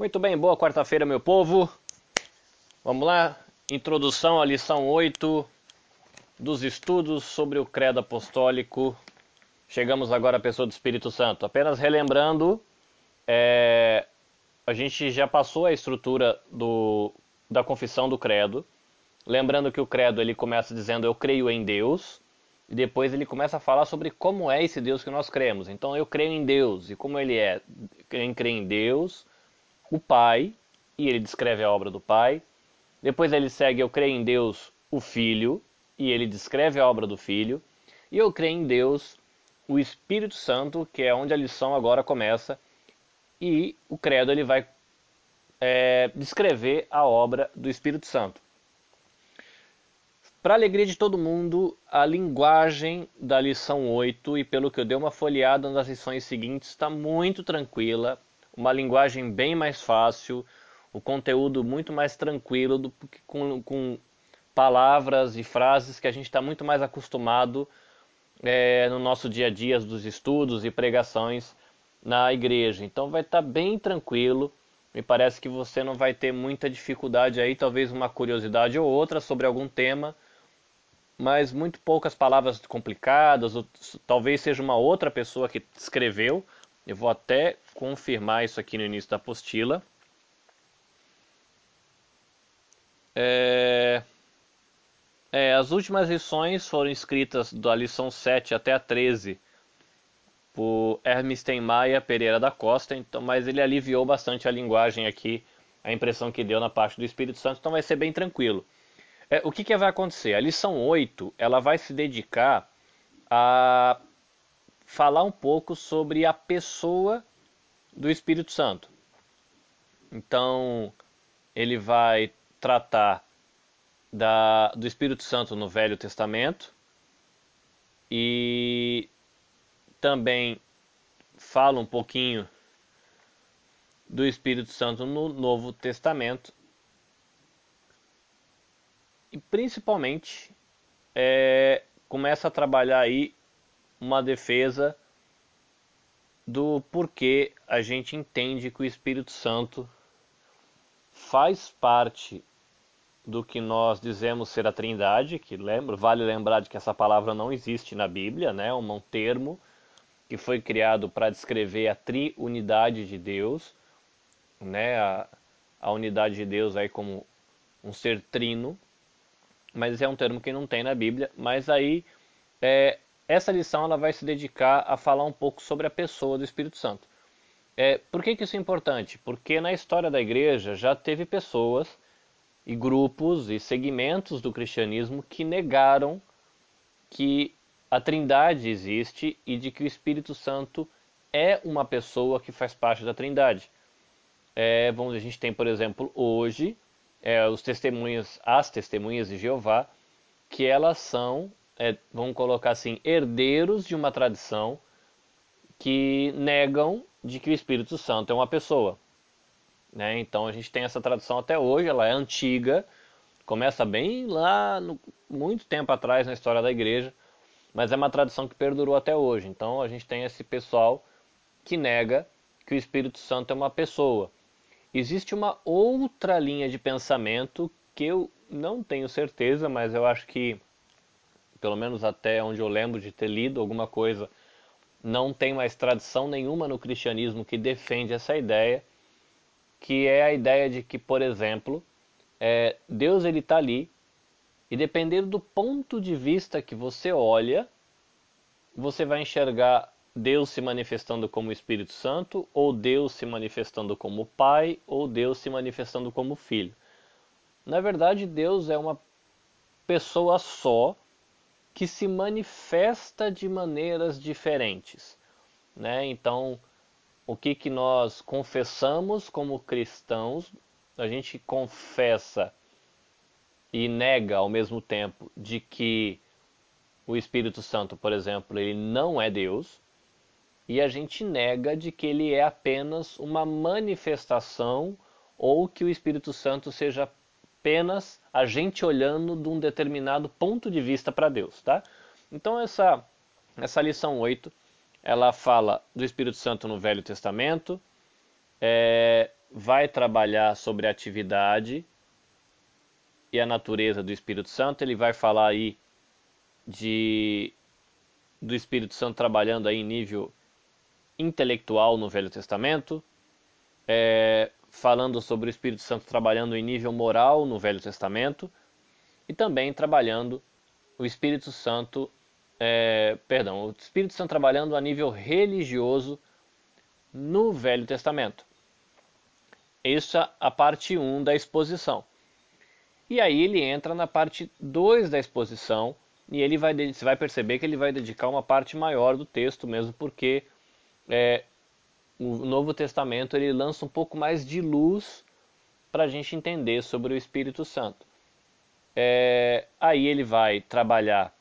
Muito bem, boa quarta-feira, meu povo. Vamos lá, introdução à lição 8 dos estudos sobre o credo apostólico. Chegamos agora à pessoa do Espírito Santo. Apenas relembrando, é, a gente já passou a estrutura do, da confissão do credo. Lembrando que o credo ele começa dizendo eu creio em Deus, e depois ele começa a falar sobre como é esse Deus que nós cremos. Então eu creio em Deus, e como ele é? Quem crê em Deus, o Pai, e ele descreve a obra do Pai. Depois ele segue eu creio em Deus, o Filho, e ele descreve a obra do Filho. E eu creio em Deus, o Espírito Santo, que é onde a lição agora começa. E o credo ele vai é, descrever a obra do Espírito Santo. Para alegria de todo mundo, a linguagem da lição 8, e pelo que eu dei uma folheada nas lições seguintes, está muito tranquila, uma linguagem bem mais fácil, o conteúdo muito mais tranquilo do, com, com palavras e frases que a gente está muito mais acostumado é, no nosso dia a dia dos estudos e pregações na igreja. Então vai estar tá bem tranquilo. Me parece que você não vai ter muita dificuldade aí, talvez uma curiosidade ou outra sobre algum tema mas muito poucas palavras complicadas, ou, talvez seja uma outra pessoa que escreveu. Eu vou até confirmar isso aqui no início da apostila. É... É, as últimas lições foram escritas da lição 7 até a 13 por Hermes Maia Pereira da Costa, então, mas ele aliviou bastante a linguagem aqui, a impressão que deu na parte do Espírito Santo, então vai ser bem tranquilo. É, o que, que vai acontecer? A lição 8 ela vai se dedicar a falar um pouco sobre a pessoa do Espírito Santo. Então, ele vai tratar da, do Espírito Santo no Velho Testamento e também fala um pouquinho do Espírito Santo no Novo Testamento e principalmente é, começa a trabalhar aí uma defesa do porquê a gente entende que o Espírito Santo faz parte do que nós dizemos ser a Trindade, que lembra, vale lembrar de que essa palavra não existe na Bíblia, né? É um termo que foi criado para descrever a triunidade de Deus, né? A, a unidade de Deus aí como um ser trino, mas é um termo que não tem na Bíblia. Mas aí é, essa lição ela vai se dedicar a falar um pouco sobre a pessoa do Espírito Santo. É, por que, que isso é importante? Porque na história da igreja já teve pessoas e grupos e segmentos do cristianismo que negaram que a Trindade existe e de que o Espírito Santo é uma pessoa que faz parte da Trindade. É, vamos, a gente tem, por exemplo, hoje é, os testemunhas, as testemunhas de Jeová, que elas são, é, vamos colocar assim, herdeiros de uma tradição que negam de que o Espírito Santo é uma pessoa. Né? Então a gente tem essa tradição até hoje, ela é antiga, começa bem lá, no, muito tempo atrás na história da igreja, mas é uma tradição que perdurou até hoje. Então a gente tem esse pessoal que nega que o Espírito Santo é uma pessoa. Existe uma outra linha de pensamento que eu não tenho certeza, mas eu acho que, pelo menos até onde eu lembro de ter lido alguma coisa, não tem mais tradição nenhuma no cristianismo que defende essa ideia, que é a ideia de que, por exemplo, é, Deus ele está ali e dependendo do ponto de vista que você olha, você vai enxergar Deus se manifestando como Espírito Santo, ou Deus se manifestando como Pai, ou Deus se manifestando como Filho. Na verdade, Deus é uma pessoa só que se manifesta de maneiras diferentes. Né? Então, o que, que nós confessamos como cristãos, a gente confessa e nega ao mesmo tempo de que o Espírito Santo, por exemplo, ele não é Deus, e a gente nega de que ele é apenas uma manifestação ou que o Espírito Santo seja apenas a gente olhando de um determinado ponto de vista para Deus, tá? Então essa essa lição 8, ela fala do Espírito Santo no Velho Testamento, é, vai trabalhar sobre a atividade e a natureza do Espírito Santo. Ele vai falar aí de do Espírito Santo trabalhando aí em nível intelectual no Velho Testamento, é, falando sobre o Espírito Santo trabalhando em nível moral no Velho Testamento e também trabalhando o Espírito Santo, é, perdão, o Espírito Santo trabalhando a nível religioso no Velho Testamento. Essa é a parte 1 da exposição. E aí ele entra na parte 2 da exposição e ele vai, você vai perceber que ele vai dedicar uma parte maior do texto mesmo porque é, o Novo Testamento ele lança um pouco mais de luz para a gente entender sobre o Espírito Santo. É, aí ele vai trabalhar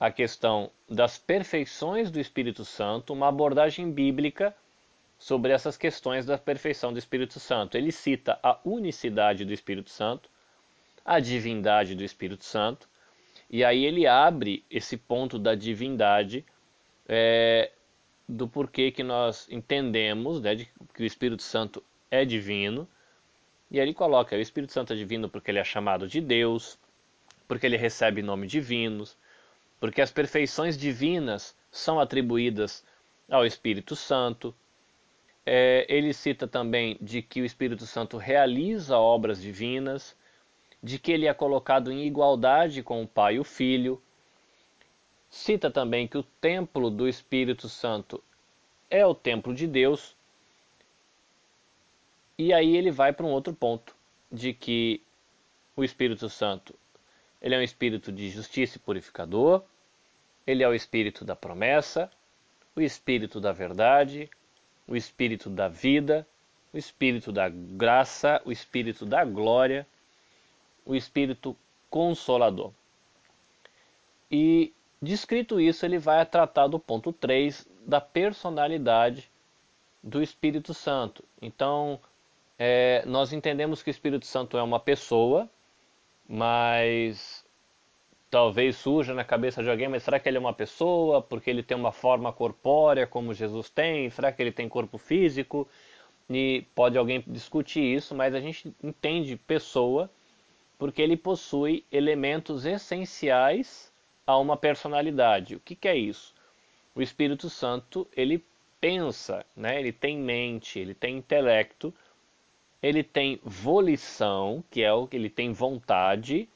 a questão das perfeições do Espírito Santo, uma abordagem bíblica sobre essas questões da perfeição do Espírito Santo. Ele cita a unicidade do Espírito Santo, a divindade do Espírito Santo, e aí ele abre esse ponto da divindade é, do porquê que nós entendemos né, de, que o Espírito Santo é divino. E ele coloca: o Espírito Santo é divino porque ele é chamado de Deus, porque ele recebe nomes divinos, porque as perfeições divinas são atribuídas ao Espírito Santo. É, ele cita também de que o Espírito Santo realiza obras divinas, de que ele é colocado em igualdade com o Pai e o Filho, Cita também que o templo do Espírito Santo é o templo de Deus. E aí ele vai para um outro ponto, de que o Espírito Santo ele é um espírito de justiça e purificador, ele é o espírito da promessa, o espírito da verdade, o espírito da vida, o espírito da graça, o espírito da glória, o espírito consolador. E Descrito isso, ele vai tratar do ponto 3 da personalidade do Espírito Santo. Então, é, nós entendemos que o Espírito Santo é uma pessoa, mas talvez surja na cabeça de alguém, mas será que ele é uma pessoa porque ele tem uma forma corpórea como Jesus tem? Será que ele tem corpo físico? E pode alguém discutir isso, mas a gente entende pessoa porque ele possui elementos essenciais a uma personalidade. O que, que é isso? O Espírito Santo ele pensa, né? ele tem mente, ele tem intelecto, ele tem volição, que é o que ele tem vontade,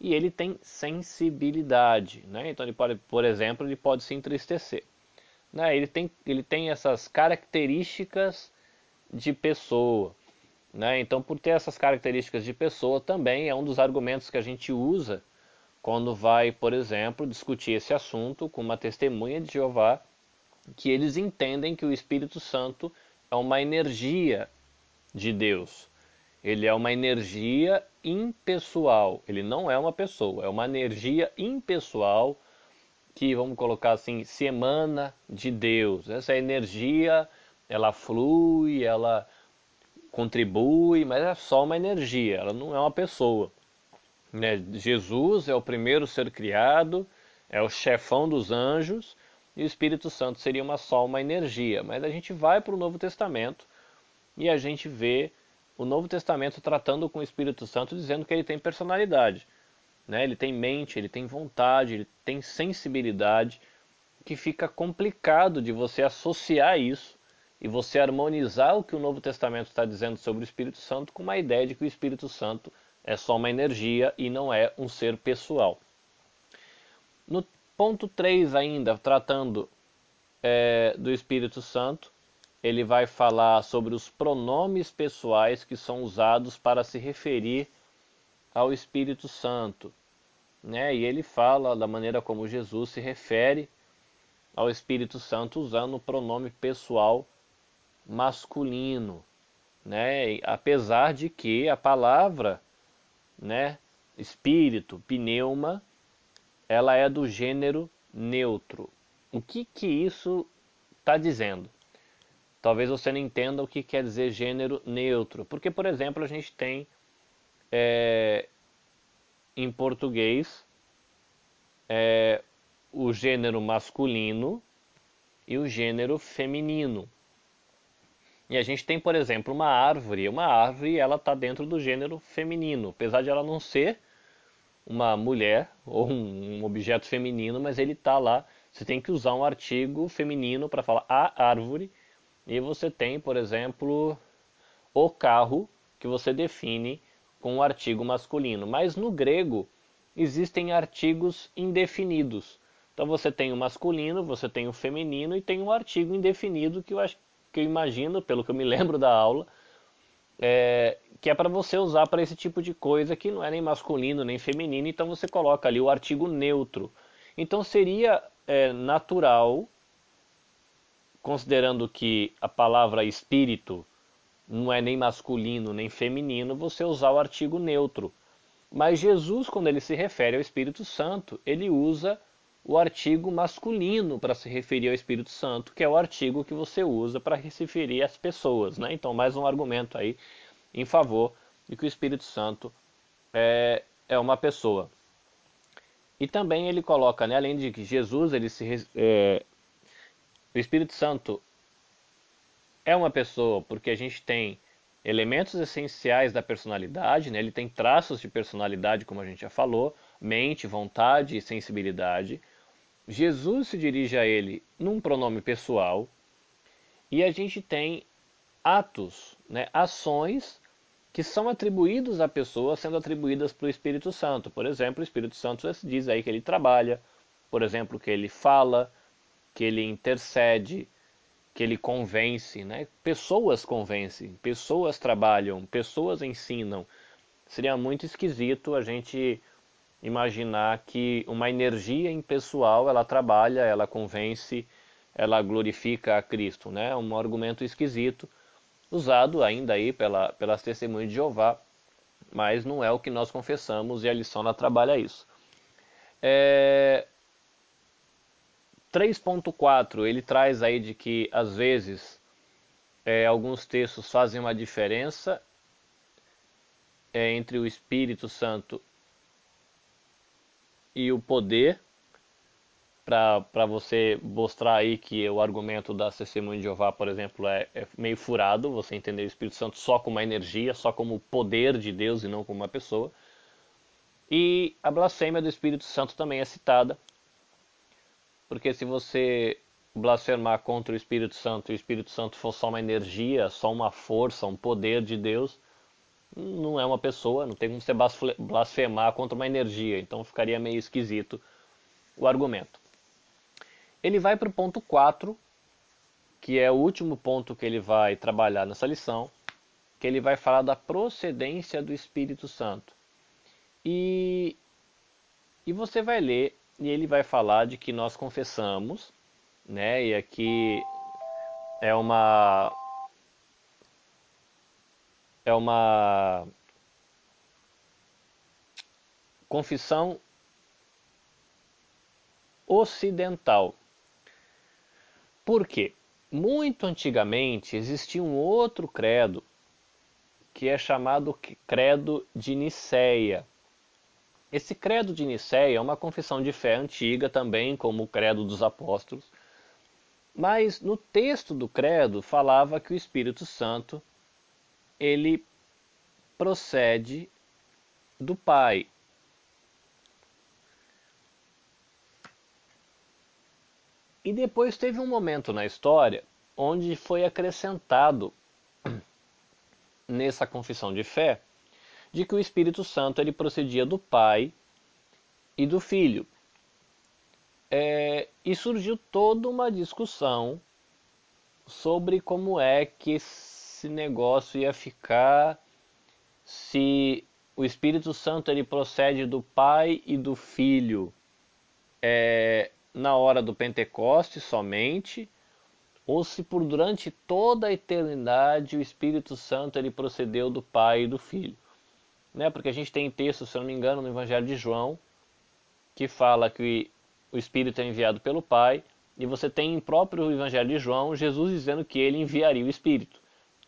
e ele tem sensibilidade. Né? Então, ele pode, por exemplo, ele pode se entristecer. Né? Ele, tem, ele tem essas características de pessoa. Né? Então, por ter essas características de pessoa, também é um dos argumentos que a gente usa quando vai, por exemplo, discutir esse assunto com uma testemunha de Jeová, que eles entendem que o Espírito Santo é uma energia de Deus. Ele é uma energia impessoal. Ele não é uma pessoa, é uma energia impessoal que, vamos colocar assim, se emana de Deus. Essa energia, ela flui, ela contribui, mas é só uma energia, ela não é uma pessoa. Né? Jesus é o primeiro ser criado, é o chefão dos anjos, e o Espírito Santo seria uma só uma energia. Mas a gente vai para o Novo Testamento e a gente vê o Novo Testamento tratando com o Espírito Santo, dizendo que ele tem personalidade. Né? Ele tem mente, ele tem vontade, ele tem sensibilidade, que fica complicado de você associar isso e você harmonizar o que o Novo Testamento está dizendo sobre o Espírito Santo com uma ideia de que o Espírito Santo é só uma energia e não é um ser pessoal. No ponto 3 ainda, tratando é, do Espírito Santo, ele vai falar sobre os pronomes pessoais que são usados para se referir ao Espírito Santo. Né? E ele fala da maneira como Jesus se refere ao Espírito Santo usando o pronome pessoal masculino. Né? apesar de que a palavra né, espírito, pneuma, ela é do gênero neutro. O que que isso está dizendo? Talvez você não entenda o que quer dizer gênero neutro, porque, por exemplo, a gente tem é, em português é, o gênero masculino e o gênero feminino. E a gente tem, por exemplo, uma árvore. Uma árvore, ela está dentro do gênero feminino, apesar de ela não ser uma mulher ou um, objeto feminino, mas ele está lá. Você tem que usar um artigo feminino para falar a árvore. E você tem, por exemplo, o carro, que você define com um artigo masculino. Mas no grego existem artigos indefinidos. Então você tem o masculino, você tem o feminino e tem um artigo indefinido que eu acho que eu imagino, pelo que eu me lembro da aula, é, que é para você usar para esse tipo de coisa que não é nem masculino nem feminino, então você coloca ali o artigo neutro. Então seria é, natural, considerando que a palavra espírito não é nem masculino nem feminino, você usar o artigo neutro. Mas Jesus, quando ele se refere ao Espírito Santo, ele usa o artigo masculino para se referir ao Espírito Santo, que é o artigo que você usa para se referir às pessoas. Né? Então, mais um argumento aí em favor de que o Espírito Santo é, é uma pessoa. E também ele coloca, né, além de que Jesus, ele se, é, o Espírito Santo é uma pessoa porque a gente tem elementos essenciais da personalidade, né? ele tem traços de personalidade, como a gente já falou, mente, vontade e sensibilidade. Jesus se dirige a ele num pronome pessoal e a gente tem atos, né, ações que são atribuídos à pessoa sendo atribuídas para o Espírito Santo. Por exemplo, o Espírito Santo diz aí que ele trabalha, por exemplo, que ele fala, que ele intercede, que ele convence, né? Pessoas convencem, pessoas trabalham, pessoas ensinam. Seria muito esquisito a gente imaginar que uma energia impessoal ela trabalha, ela convence, ela glorifica a Cristo, né? Um argumento esquisito usado ainda aí pela, pelas testemunhas de Jeová, mas não é o que nós confessamos e a lição ela trabalha isso. É... 3.4 ele traz aí de que às vezes é, alguns textos fazem uma diferença é, entre o Espírito Santo e o poder para você mostrar aí que o argumento da testemunha de Jeová, por exemplo, é, é, meio furado, você entender o Espírito Santo só como uma energia, só como o poder de Deus e não como uma pessoa. E a blasfêmia do Espírito Santo também é citada, porque se você blasfemar contra o Espírito Santo e o Espírito Santo for só uma energia, só uma força, um poder de Deus, não é uma pessoa, não tem como você blasfemar contra uma energia, então ficaria meio esquisito o argumento. Ele vai para o ponto 4, que é o último ponto que ele vai trabalhar nessa lição, que ele vai falar da procedência do Espírito Santo. E, e você vai ler, e ele vai falar de que nós confessamos, né? E aqui é uma é uma confissão ocidental. Por quê? Muito antigamente existia um outro credo que é chamado credo de Nicéia. Esse credo de Nicéia é uma confissão de fé antiga também, como o credo dos apóstolos. Mas no texto do credo falava que o Espírito Santo ele procede do Pai. E depois teve um momento na história onde foi acrescentado nessa confissão de fé de que o Espírito Santo ele procedia do Pai e do Filho. É, e surgiu toda uma discussão sobre como é que esse negócio ia ficar se o Espírito Santo ele procede do Pai e do Filho é, na hora do Pentecoste somente, ou se por durante toda a eternidade o Espírito Santo ele procedeu do Pai e do Filho. Né? Porque a gente tem texto, se eu não me engano, no Evangelho de João, que fala que o Espírito é enviado pelo Pai, e você tem em próprio Evangelho de João Jesus dizendo que ele enviaria o Espírito.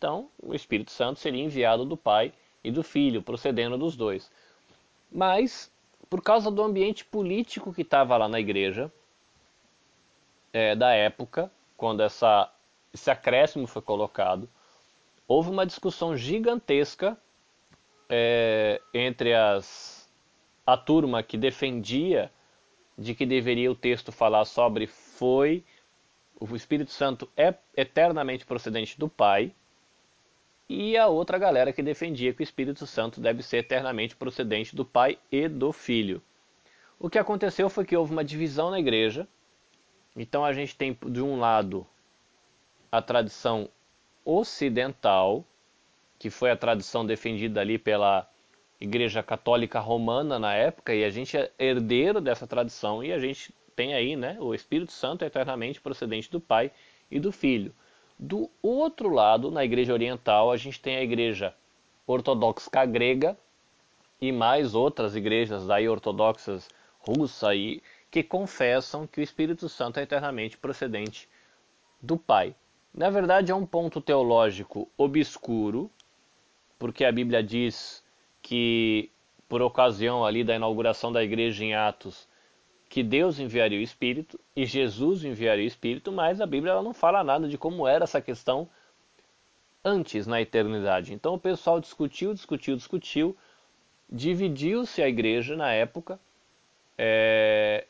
Então, o Espírito Santo seria enviado do Pai e do Filho, procedendo dos dois. Mas, por causa do ambiente político que estava lá na igreja, é, da época, quando essa, esse acréscimo foi colocado, houve uma discussão gigantesca é, entre as, a turma que defendia de que deveria o texto falar sobre foi o Espírito Santo é eternamente procedente do Pai e a outra galera que defendia que o Espírito Santo deve ser eternamente procedente do Pai e do Filho. O que aconteceu foi que houve uma divisão na igreja. Então a gente tem de um lado a tradição ocidental, que foi a tradição defendida ali pela Igreja Católica Romana na época, e a gente é herdeiro dessa tradição, e a gente tem aí né, o Espírito Santo eternamente procedente do Pai e do Filho. Do outro lado, na Igreja Oriental, a gente tem a Igreja Ortodoxa Grega e mais outras igrejas daí ortodoxas russa aí que confessam que o Espírito Santo é eternamente procedente do Pai. Na verdade, é um ponto teológico obscuro, porque a Bíblia diz que, por ocasião ali da inauguração da igreja em Atos, que Deus enviaria o Espírito e Jesus enviaria o Espírito, mas a Bíblia ela não fala nada de como era essa questão antes na eternidade. Então o pessoal discutiu, discutiu, discutiu, dividiu-se a igreja na época é,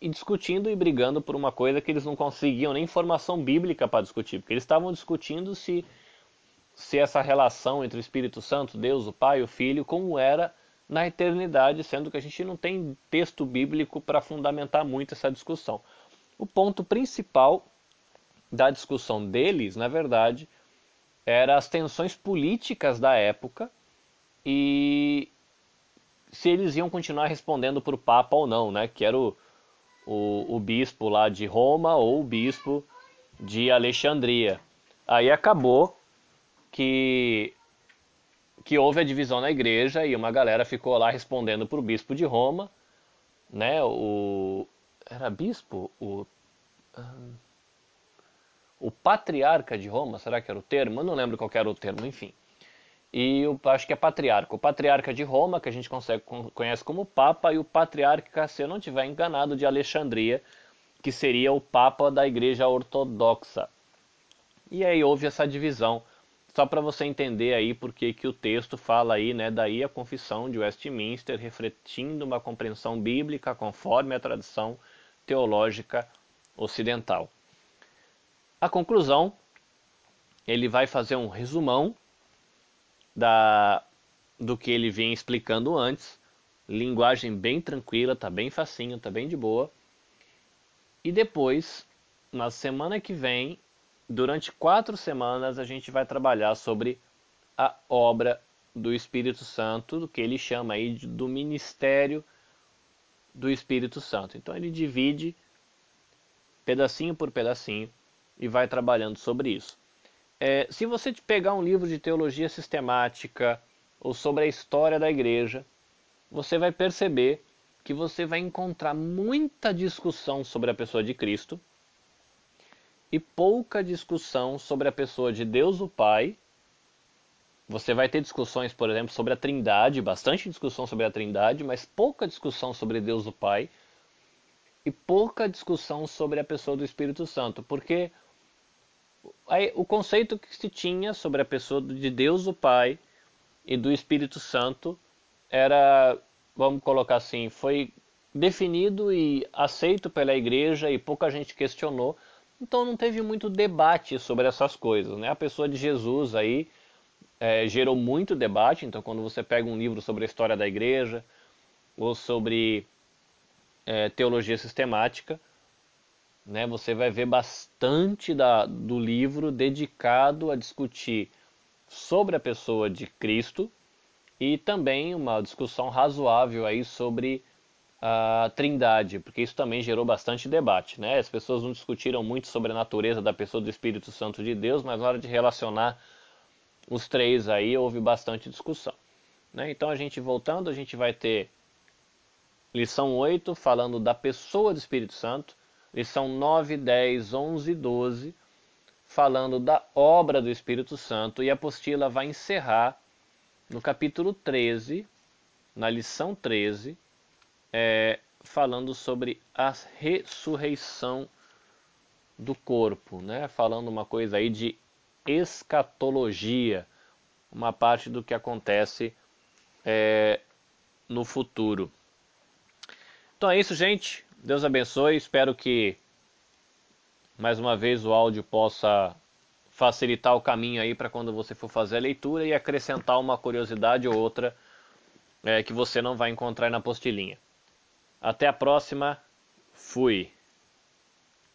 e discutindo e brigando por uma coisa que eles não conseguiam nem informação bíblica para discutir, porque eles estavam discutindo se, se essa relação entre o Espírito Santo, Deus, o Pai, o Filho, como era na eternidade, sendo que a gente não tem texto bíblico para fundamentar muito essa discussão. O ponto principal da discussão deles, na verdade, era as tensões políticas da época e se eles iam continuar respondendo para o Papa ou não, né? Que era o, o, o bispo lá de Roma ou o bispo de Alexandria. Aí acabou que que houve a divisão na igreja e uma galera ficou lá respondendo para o bispo de Roma, né? O era bispo, o o patriarca de Roma, será que era o termo? Eu não lembro qual era o termo, enfim. E eu acho que é patriarca. O patriarca de Roma, que a gente consegue, conhece como Papa, e o patriarca, se eu não estiver enganado, de Alexandria, que seria o Papa da Igreja Ortodoxa. E aí houve essa divisão, só para você entender aí porque que o texto fala aí, né, daí a confissão de Westminster, refletindo uma compreensão bíblica conforme a tradição teológica ocidental. A conclusão, ele vai fazer um resumão da, do que ele vinha explicando antes, linguagem bem tranquila, tá bem facinho, tá bem de boa. E depois, na semana que vem, durante quatro semanas, a gente vai trabalhar sobre a obra do Espírito Santo, do que ele chama aí de, do ministério do Espírito Santo. Então ele divide pedacinho por pedacinho e vai trabalhando sobre isso. É, se você pegar um livro de teologia sistemática ou sobre a história da igreja, você vai perceber que você vai encontrar muita discussão sobre a pessoa de Cristo e pouca discussão sobre a pessoa de Deus o Pai. Você vai ter discussões, por exemplo, sobre a Trindade, bastante discussão sobre a Trindade, mas pouca discussão sobre Deus o Pai e pouca discussão sobre a pessoa do Espírito Santo, porque o conceito que se tinha sobre a pessoa de Deus o Pai e do Espírito Santo era, vamos colocar assim, foi definido e aceito pela igreja e pouca gente questionou. Então não teve muito debate sobre essas coisas, né? A pessoa de Jesus aí é, gerou muito debate. Então quando você pega um livro sobre a história da igreja ou sobre é, teologia sistemática, né, você vai ver bastante da, do livro dedicado a discutir sobre a pessoa de Cristo e também uma discussão razoável aí sobre a Trindade, porque isso também gerou bastante debate, né? As pessoas não discutiram muito sobre a natureza da pessoa do Espírito Santo de Deus, mas na hora de relacionar os três aí houve bastante discussão, né? Então a gente voltando, a gente vai ter lição 8 falando da pessoa do Espírito Santo, lição 9, 10, 11 e 12, falando da obra do Espírito Santo, e a apostila vai encerrar no capítulo 13, na lição 13, é, falando sobre a ressurreição do corpo, né? falando uma coisa aí de escatologia, uma parte do que acontece é, no futuro. Então é isso, gente. Deus abençoe. Espero que mais uma vez o áudio possa facilitar o caminho aí para quando você for fazer a leitura e acrescentar uma curiosidade ou outra é, que você não vai encontrar na apostilinha. Até a próxima. Fui.